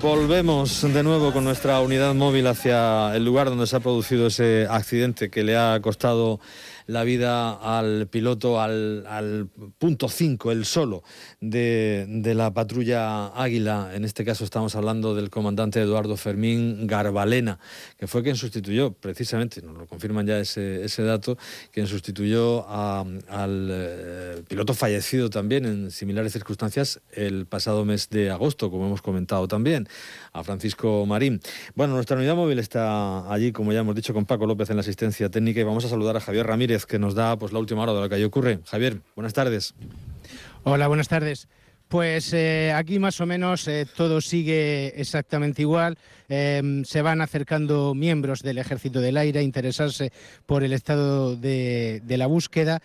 Volvemos de nuevo con nuestra unidad móvil hacia el lugar donde se ha producido ese accidente que le ha costado la vida al piloto, al, punto 5, el solo, de, de, la patrulla Águila. En este caso estamos hablando del comandante Eduardo Fermín Garbalena, que fue quien sustituyó, precisamente, nos lo confirman ya ese, ese dato, quien sustituyó al eh, piloto fallecido también en similares circunstancias el pasado mes de agosto, como hemos comentado también, a Francisco Marín. Bueno, nuestra unidad móvil está allí, como ya hemos dicho, con Paco López en la asistencia técnica y vamos a saludar a Javier Ramírez que nos da pues, la última hora de lo que ocurre. Javier, buenas tardes. Hola, buenas tardes. Pues eh, aquí más o menos eh, todo sigue exactamente igual. Em, se van acercando miembros del Ejército del Aire a interesarse por el estado de, de la búsqueda.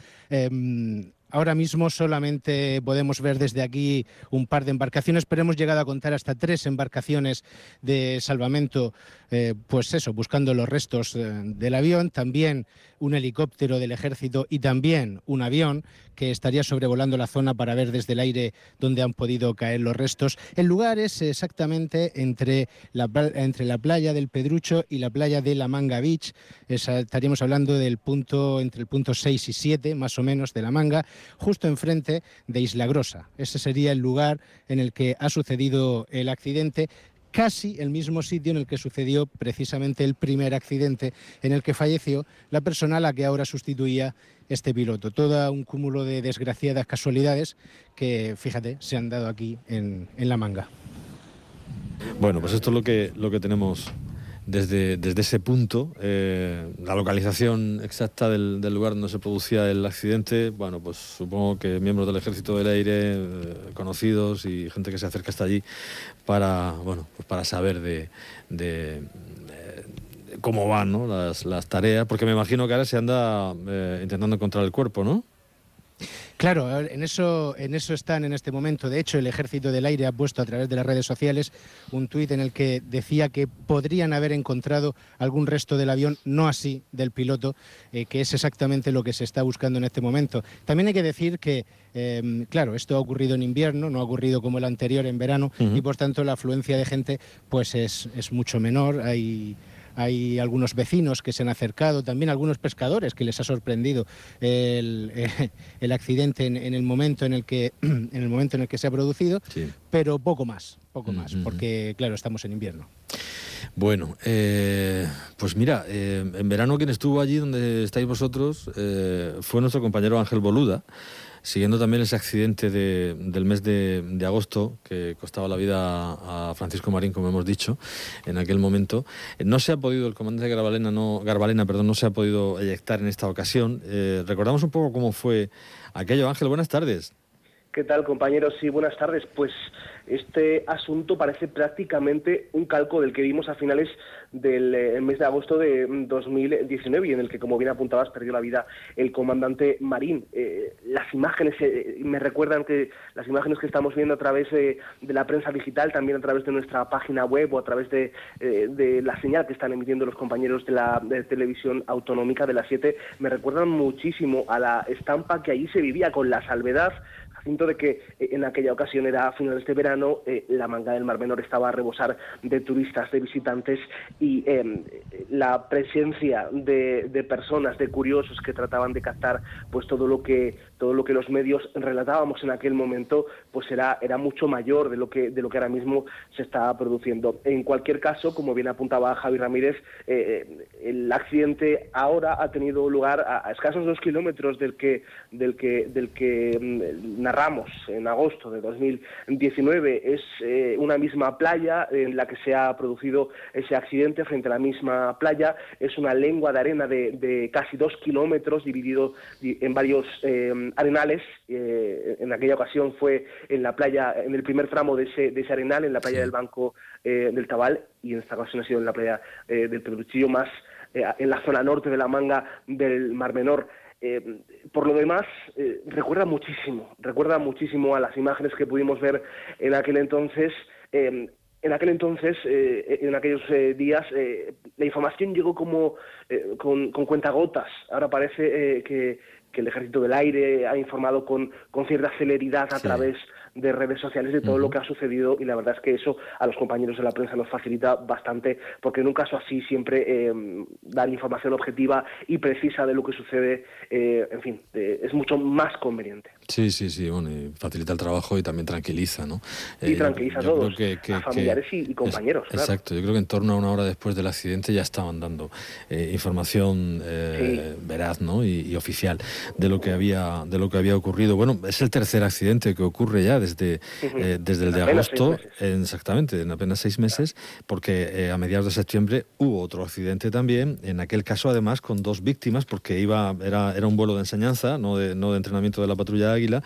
Ahora mismo solamente podemos ver desde aquí un par de embarcaciones, pero hemos llegado a contar hasta tres embarcaciones de salvamento, eh, pues eso, buscando los restos eh, del avión, también un helicóptero del ejército y también un avión que estaría sobrevolando la zona para ver desde el aire dónde han podido caer los restos. El lugar es exactamente entre la, entre la playa del Pedrucho y la playa de la Manga Beach. estaríamos hablando del punto entre el punto 6 y 7, más o menos, de la Manga justo enfrente de Isla Grosa. Ese sería el lugar en el que ha sucedido el accidente casi el mismo sitio en el que sucedió precisamente el primer accidente en el que falleció la persona a la que ahora sustituía este piloto. Todo un cúmulo de desgraciadas casualidades que, fíjate, se han dado aquí en, la manga. Bueno, pues esto es lo que, lo que tenemos desde, desde ese punto, eh, la localización exacta del, lugar donde se producía el accidente, bueno, pues supongo que miembros del Ejército del Aire, eh, conocidos y gente que se acerca hasta allí para, bueno, pues para saber de, cómo van ¿no? las, las, tareas, porque me imagino que ahora se anda eh, intentando encontrar el cuerpo, ¿no? Claro, en eso, en eso están en este momento. De hecho, el Ejército del Aire ha puesto a través de las redes sociales un tuit en el que decía que podrían haber encontrado algún resto del avión, no así del piloto, eh, que es exactamente lo que se está buscando en este momento. También hay que decir que, em, claro, esto ha ocurrido en invierno, no ha ocurrido como el anterior en verano, y por tanto la afluencia de gente pues es, es mucho menor. Hay hay algunos vecinos que se han acercado, también algunos pescadores que les ha sorprendido el, el accidente en, el momento en el que en el momento en el que se ha producido, pero poco más, poco más, porque claro estamos en invierno. Bueno, eh, pues mira, eh, en verano quien estuvo allí donde estáis vosotros eh, fue nuestro compañero Ángel Boluda siguiendo también ese accidente del mes de, agosto que costaba la vida a Francisco Marín, como hemos dicho, en aquel momento. No se ha podido, el comandante Garbalena no, Garbalena, perdón, no se ha podido eyectar en esta ocasión. Eh, recordamos un poco cómo fue aquello. Ángel, buenas tardes. ¿Qué tal, compañeros? Sí, buenas tardes. Pues este asunto parece prácticamente un calco del que vimos a finales del eh, mes de agosto de 2019 y en el que, como bien apuntabas, perdió la vida el comandante Marín. Eh, las imágenes eh, me recuerdan que las imágenes que estamos viendo a través de, la prensa digital, también a través de nuestra página web o a través de, la señal que están emitiendo los compañeros de la televisión autonómica de las 7, me recuerdan muchísimo a la estampa que allí se vivía con la salvedad de que eh, en aquella ocasión era a finales de verano, eh, la manga del Mar Menor estaba a rebosar de turistas, de visitantes y em, la presencia de, de, personas, de curiosos que trataban de captar pues todo lo que todo lo que los medios relatábamos en aquel momento pues era, era mucho mayor de lo que de lo que ahora mismo se estaba produciendo. En cualquier caso, como bien apuntaba Javi Ramírez, eh, el accidente ahora ha tenido lugar a, escasos dos kilómetros del que del que del que narramos en agosto de 2019. Es eh, una misma playa en la que se ha producido ese accidente frente a la misma playa. Es una lengua de arena de, casi dos kilómetros dividido en varios eh, arenales. Eh, en aquella ocasión fue en la playa, en el primer tramo de ese, de ese arenal, en la playa del Banco del Tabal, y en esta ocasión ha sido en la playa del Pedruchillo, más en la zona norte de la manga del Mar Menor. Eh, por lo demás, eh, recuerda muchísimo, recuerda muchísimo a las imágenes que pudimos ver en aquel entonces. Eh, en aquel entonces, en aquellos días, la información llegó como con, con, cuentagotas. Ahora parece que, el Ejército del Aire ha informado con, con cierta celeridad a través de redes sociales de todo lo que ha sucedido y la verdad es que eso a los compañeros de la prensa nos facilita bastante porque en un caso así siempre eh, dar información objetiva y precisa de lo que sucede, eh, en fin, es mucho más conveniente. Sí, sí, sí, bueno, y facilita el trabajo y también tranquiliza, ¿no? Y tranquiliza a todos, a familiares y, compañeros. Exacto, yo creo que en torno a una hora después del accidente ya estaban dando información veraz, ¿no? Y, oficial de lo que había de lo que había ocurrido. Bueno, es el tercer accidente que ocurre ya desde, eh, desde el de agosto, exactamente, en apenas seis meses, porque eh, a mediados de septiembre hubo otro accidente también, en aquel caso además con dos víctimas, porque iba era, era un vuelo de enseñanza, no de, no de entrenamiento de la patrulla Águila.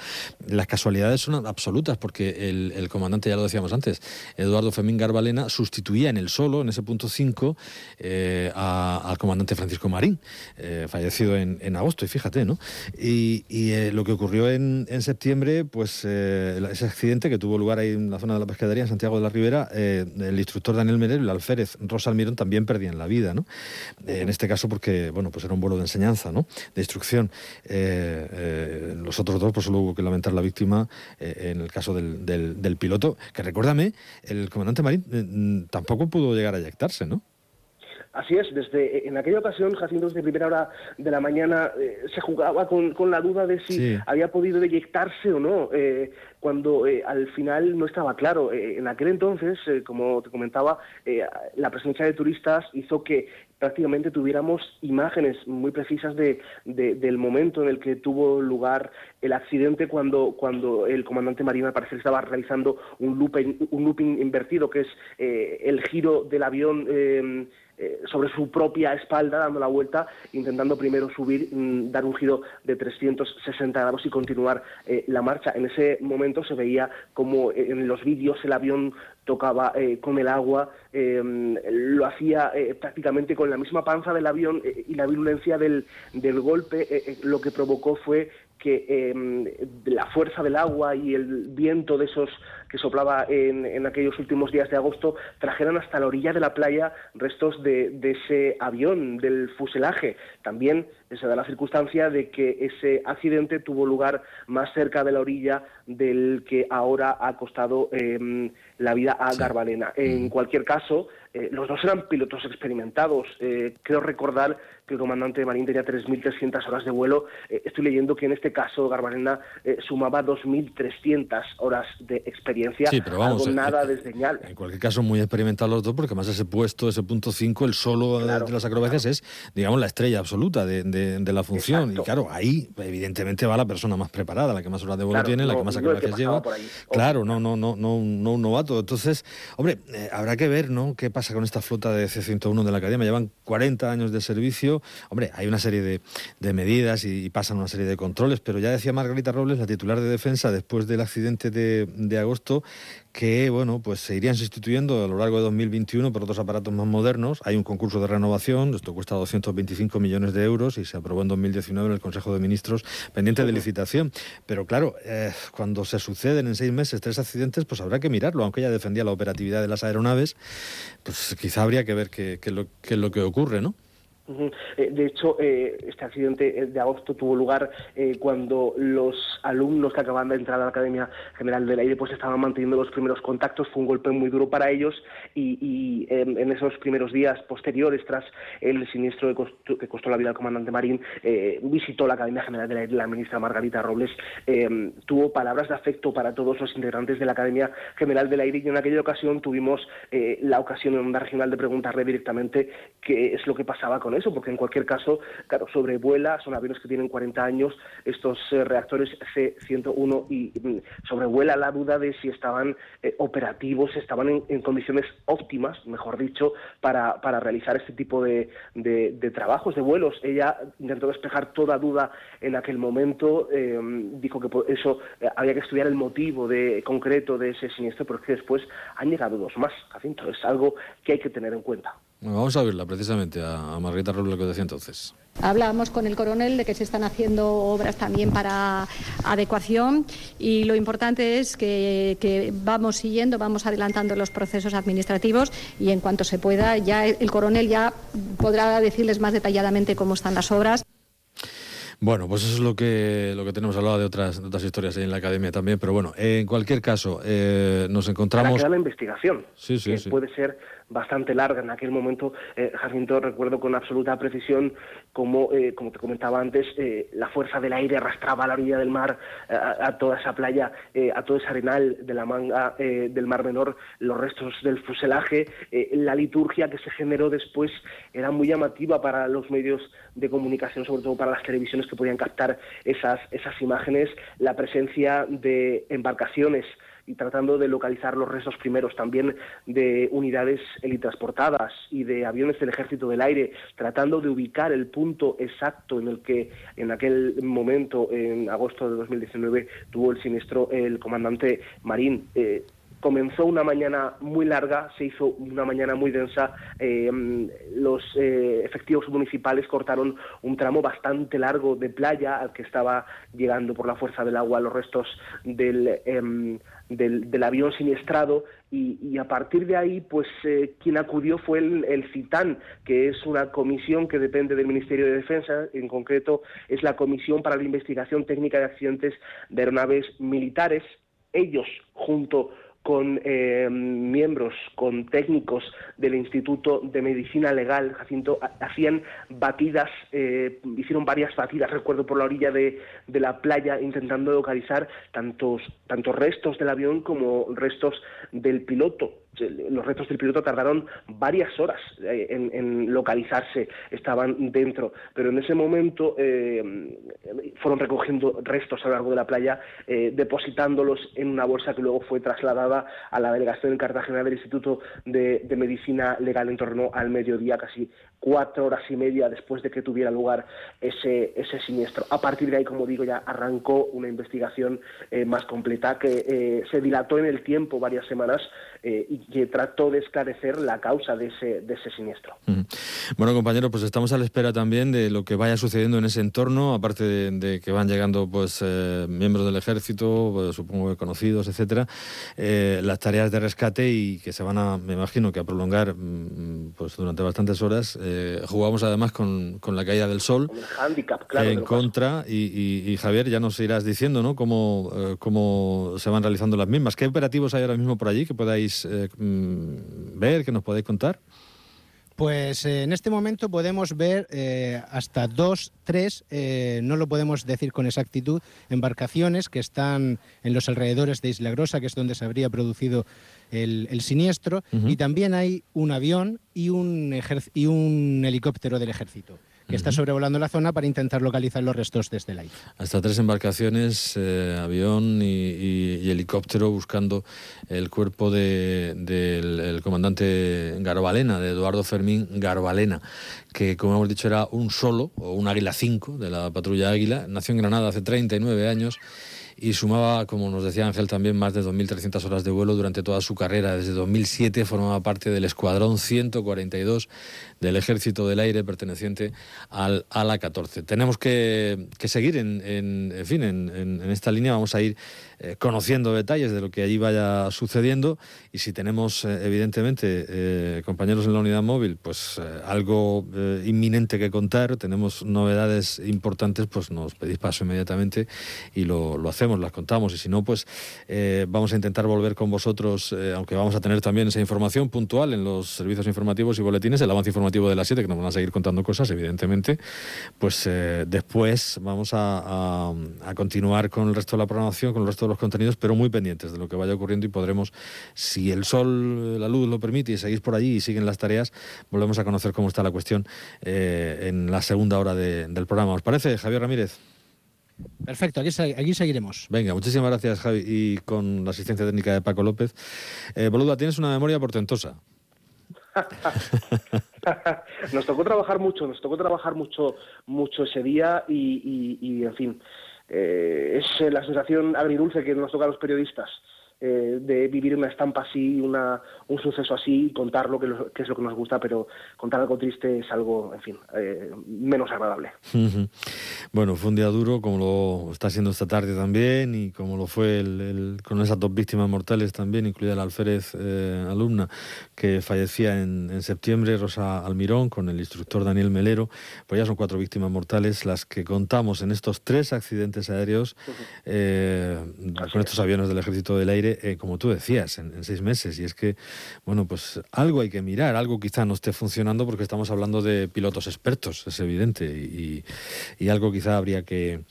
Las casualidades son absolutas, porque el, comandante, ya lo decíamos antes, Eduardo Femín Garbalena, sustituía en el solo, en ese punto 5, eh, al comandante Francisco Marín, fallecido en, agosto, y fíjate, ¿no? Y, y lo que ocurrió en, septiembre, pues ese accidente que tuvo lugar ahí en la zona de la pescadería, en Santiago de la Ribera, eh, el instructor Daniel Merel y el alférez Rosa Almirón también perdían la vida, ¿no? Eh, en este caso porque, bueno, pues era un vuelo de enseñanza, ¿no? De instrucción. Eh, los otros dos, pues solo hubo que lamentar la víctima en el caso del, del, piloto, que recuérdame, el comandante Marín tampoco pudo llegar a eyectarse, ¿no? Así es, desde en aquella ocasión, Jacinto, desde primera hora de la mañana, se jugaba con, con, la duda de si había podido eyectarse o no cuando eh, al final no estaba claro. Eh, en aquel entonces, eh, como te comentaba, la presencia de turistas hizo que prácticamente tuviéramos imágenes muy precisas de, del momento en el que tuvo lugar el accidente cuando, cuando el comandante marino al parecer estaba realizando un looping, un looping invertido, que es el giro del avión eh, sobre su propia espalda, dando la vuelta, intentando primero subir, mm, dar un giro de 360 grados y continuar eh, la marcha. En ese momento se veía como eh, en los vídeos el avión tocaba con el agua, lo hacía prácticamente con la misma panza del avión y la virulencia del, del golpe lo que provocó fue que em, la fuerza del agua y el viento de esos que soplaba en, aquellos últimos días de agosto trajeran hasta la orilla de la playa restos de, ese avión, del fuselaje. También se da la circunstancia de que ese accidente tuvo lugar más cerca de la orilla del que ahora ha costado em, la vida a Garbalena. En mm. cualquier caso, eh, los dos eran pilotos experimentados. Eh, creo recordar que el comandante de Marín tenía 3.300 horas de vuelo. Eh, estoy leyendo que en este caso Garbalena sumaba 2.300 horas de experiencia. Sí, pero vamos, nada desdeñable. En cualquier caso, muy experimentados los dos, porque además ese puesto, ese punto 5, el solo de las acrobacias es, digamos, la estrella absoluta de, la función. Y claro, ahí evidentemente va la persona más preparada, la que más horas de vuelo tiene, la que más acrobacias lleva. Claro, no, no, no, no, no un novato. Entonces, hombre, habrá que ver, ¿no? ¿Qué con esta flota de C-101 de la Academia? Llevan 40 años de servicio. Hombre, hay una serie de, medidas y, pasan una serie de controles, pero ya decía Margarita Robles, la titular de defensa, después del accidente de, agosto, que bueno, pues se irían sustituyendo a lo largo de 2021 por otros aparatos más modernos. Hay un concurso de renovación, esto cuesta 225 millones de euros y se aprobó en 2019 en el Consejo de Ministros pendiente de licitación. Pero claro, eh, cuando se suceden en seis meses tres accidentes, pues habrá que mirarlo, aunque ella defendía la operatividad de las aeronaves, pues quizá habría que ver qué, es lo que ocurre, ¿no? Eh, de hecho, eh, este accidente de agosto tuvo lugar eh, cuando los alumnos que acaban de entrar a la Academia General del Aire pues estaban manteniendo los primeros contactos. Fue un golpe muy duro para ellos y, en esos primeros días posteriores, tras el siniestro que costó, la vida al comandante Marín, visitó la Academia General del Aire la ministra Margarita Robles. tuvo palabras de afecto para todos los integrantes de la Academia General del Aire y en aquella ocasión tuvimos la ocasión en Onda Regional de preguntarle directamente qué es lo que pasaba con él eso, porque en cualquier caso, claro, sobrevuela, son aviones que tienen 40 años, estos eh, reactores C-101, y sobrevuela la duda de si estaban eh, operativos, estaban en, condiciones óptimas, mejor dicho, para, para realizar este tipo de, de, trabajos, de vuelos. Ella intentó despejar toda duda en aquel momento, eh, dijo que eso había que estudiar el motivo de, concreto de ese siniestro, porque después han llegado dos más. Jacinto, es algo que hay que tener en cuenta vamos a verla precisamente a, Margarita Robles lo que decía entonces. Hablábamos con el coronel de que se están haciendo obras también para adecuación y lo importante es que, vamos siguiendo, vamos adelantando los procesos administrativos y en cuanto se pueda ya el coronel ya podrá decirles más detalladamente cómo están las obras. Bueno, pues eso es lo que, lo que tenemos hablado de otras, otras historias en la academia también, pero bueno, en cualquier caso, eh, nos encontramos... la investigación, sí, sí, que puede ser bastante larga. En aquel momento, eh, Jacinto, recuerdo con absoluta precisión cómo, eh, como te comentaba antes, eh, la fuerza del aire arrastraba a la orilla del mar, a, toda esa playa, a todo ese arenal de la manga del Mar Menor, los restos del fuselaje, la liturgia que se generó después era muy llamativa para los medios de comunicación, sobre todo para las televisiones que podían captar esas, esas imágenes, la presencia de embarcaciones y tratando de localizar los restos primeros también de unidades helitransportadas y de aviones del Ejército del Aire, tratando de ubicar el punto exacto en el que en aquel momento, en agosto de 2019, tuvo el siniestro el comandante Marín. Eh, comenzó una mañana muy larga, se hizo una mañana muy densa. Eh, los eh, efectivos municipales cortaron un tramo bastante largo de playa al que estaba llegando por la fuerza del agua los restos del em, del, avión siniestrado y, a partir de ahí, pues eh, quien acudió fue el, CITAN, que es una comisión que depende del Ministerio de Defensa, en concreto es la Comisión para la Investigación Técnica de Accidentes de Aeronaves Militares. Ellos, junto con eh, miembros, con técnicos del Instituto de Medicina Legal, Jacinto, hacían batidas, eh, hicieron varias batidas, recuerdo, por la orilla de, de, la playa, intentando localizar tantos, tantos restos del avión como restos del piloto los restos del piloto tardaron varias horas eh, en, localizarse, estaban dentro, pero en ese momento eh, fueron recogiendo restos a lo largo de la playa, eh, depositándolos en una bolsa que luego fue trasladada a la delegación en Cartagena del Instituto de, Medicina Legal en torno al mediodía, casi cuatro horas y media después de que tuviera lugar ese, ese siniestro. A partir de ahí, como digo, ya arrancó una investigación eh, más completa que se dilató en el tiempo varias semanas eh, y que trató de esclarecer la causa de ese, de ese siniestro. Bueno, compañero, pues estamos a la espera también de lo que vaya sucediendo en ese entorno, aparte de, que van llegando pues miembros del ejército, pues, supongo que conocidos, etcétera, las tareas de rescate y que se van a, me imagino que a prolongar mm, pues durante bastantes horas eh, jugamos además con, con, la caída del sol en contra y, Javier ya nos irás diciendo ¿no? cómo, eh, cómo se van realizando las mismas. ¿Qué operativos hay ahora mismo por allí que podáis eh, mm, ver, que nos podáis contar? Pues en este momento podemos ver hasta dos, tres, no lo podemos decir con exactitud, embarcaciones que están en los alrededores de Isla Grosa, que es donde se habría producido el, siniestro, y también hay un avión y un, y un helicóptero del ejército que está sobrevolando la zona para intentar localizar los restos desde el aire. Hasta tres embarcaciones, eh, avión y, helicóptero buscando el cuerpo del comandante Garbalena, de Eduardo Fermín Garbalena, que como hemos dicho era un solo, o un Águila 5 de la patrulla Águila, nació en Granada hace 39 años y sumaba, como nos decía Ángel también, más de 2.300 horas de vuelo durante toda su carrera. Desde 2007 formaba parte del Escuadrón 142 del Ejército del Aire perteneciente al ALA 14. Tenemos que, seguir en, en, fin, en, esta línea, vamos a ir eh, conociendo detalles de lo que allí vaya sucediendo. Y si tenemos, eh, evidentemente, eh, compañeros en la unidad móvil, pues algo inminente que contar, tenemos novedades importantes, pues nos pedís paso inmediatamente y lo, lo hacemos, las contamos. Y si no, pues vamos a intentar volver con vosotros, aunque vamos a tener también esa información puntual en los servicios informativos y boletines, el avance informativo de las 7, que nos van a seguir contando cosas, evidentemente, pues eh, después vamos a, continuar con el resto de la programación, con el resto de los contenidos, pero muy pendientes de lo que vaya ocurriendo y podremos, si el sol, la luz lo permite y seguís por allí y siguen las tareas, volvemos a conocer cómo está la cuestión eh, en la segunda hora del programa. ¿Os parece, Javier Ramírez? Perfecto, aquí, aquí, seguiremos. Venga, muchísimas gracias, Javi. Y con la asistencia técnica de Paco López. Eh, Boluda, tienes una memoria portentosa. nos tocó trabajar mucho, nos tocó trabajar mucho, mucho ese día y, en fin, eh, es la sensación agridulce que nos toca a los periodistas. Eh, de vivir una estampa así, una, un suceso así, contar lo que, que, es lo que nos gusta, pero contar algo triste es algo, en fin, eh, menos agradable. Bueno, fue un día duro, como lo está siendo esta tarde también, y como lo fue el, con esas dos víctimas mortales también, incluida la alférez eh, alumna que fallecía en, en, septiembre, Rosa Almirón, con el instructor Daniel Melero. Pues ya son cuatro víctimas mortales las que contamos en estos tres accidentes aéreos con estos aviones del Ejército del Aire eh, como tú decías, en, seis meses. Y es que, bueno, pues algo hay que mirar, algo quizá no esté funcionando porque estamos hablando de pilotos expertos, es evidente, y, y algo quizá habría que,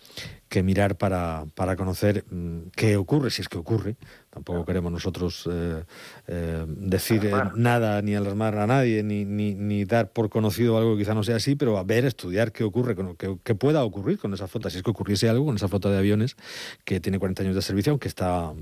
que mirar para, para conocer mm, qué ocurre, si es que ocurre. Tampoco queremos nosotros eh, eh, decir eh, nada ni alarmar a nadie, ni, ni, ni, dar por conocido algo que quizá no sea así, pero a ver, estudiar qué ocurre, qué, pueda ocurrir con esa flota, si es que ocurriese algo con esa flota de aviones que tiene 40 años de servicio, aunque está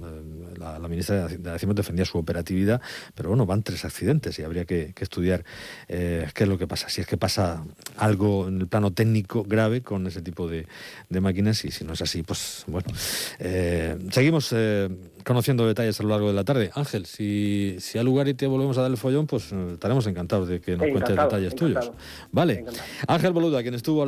la, ministra de Hacienda defendía su operatividad, pero bueno, van tres accidentes y habría que, estudiar qué es lo que pasa, si es que pasa algo en el plano técnico grave con ese tipo de, de máquinas y si no es así, pues bueno. Eh, seguimos eh, conociendo detalles a lo largo de la tarde. Ángel, si, si al lugar y te volvemos a dar el follón, pues eh, estaremos encantados de que nos cuentes detalles tuyos. Vale. Ángel Boluda, quien estuvo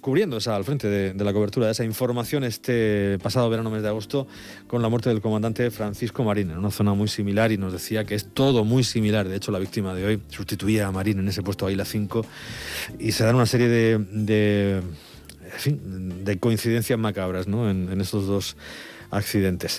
cubriendo esa, al frente de, la cobertura de esa información este pasado verano mes de agosto con la muerte del comandante Francisco Marín en una zona muy similar y nos decía que es todo muy similar. De hecho, la víctima de hoy sustituía a Marín en ese puesto ahí la 5 y se dan una serie de de coincidencias macabras ¿no? en, en estos dos accidentes.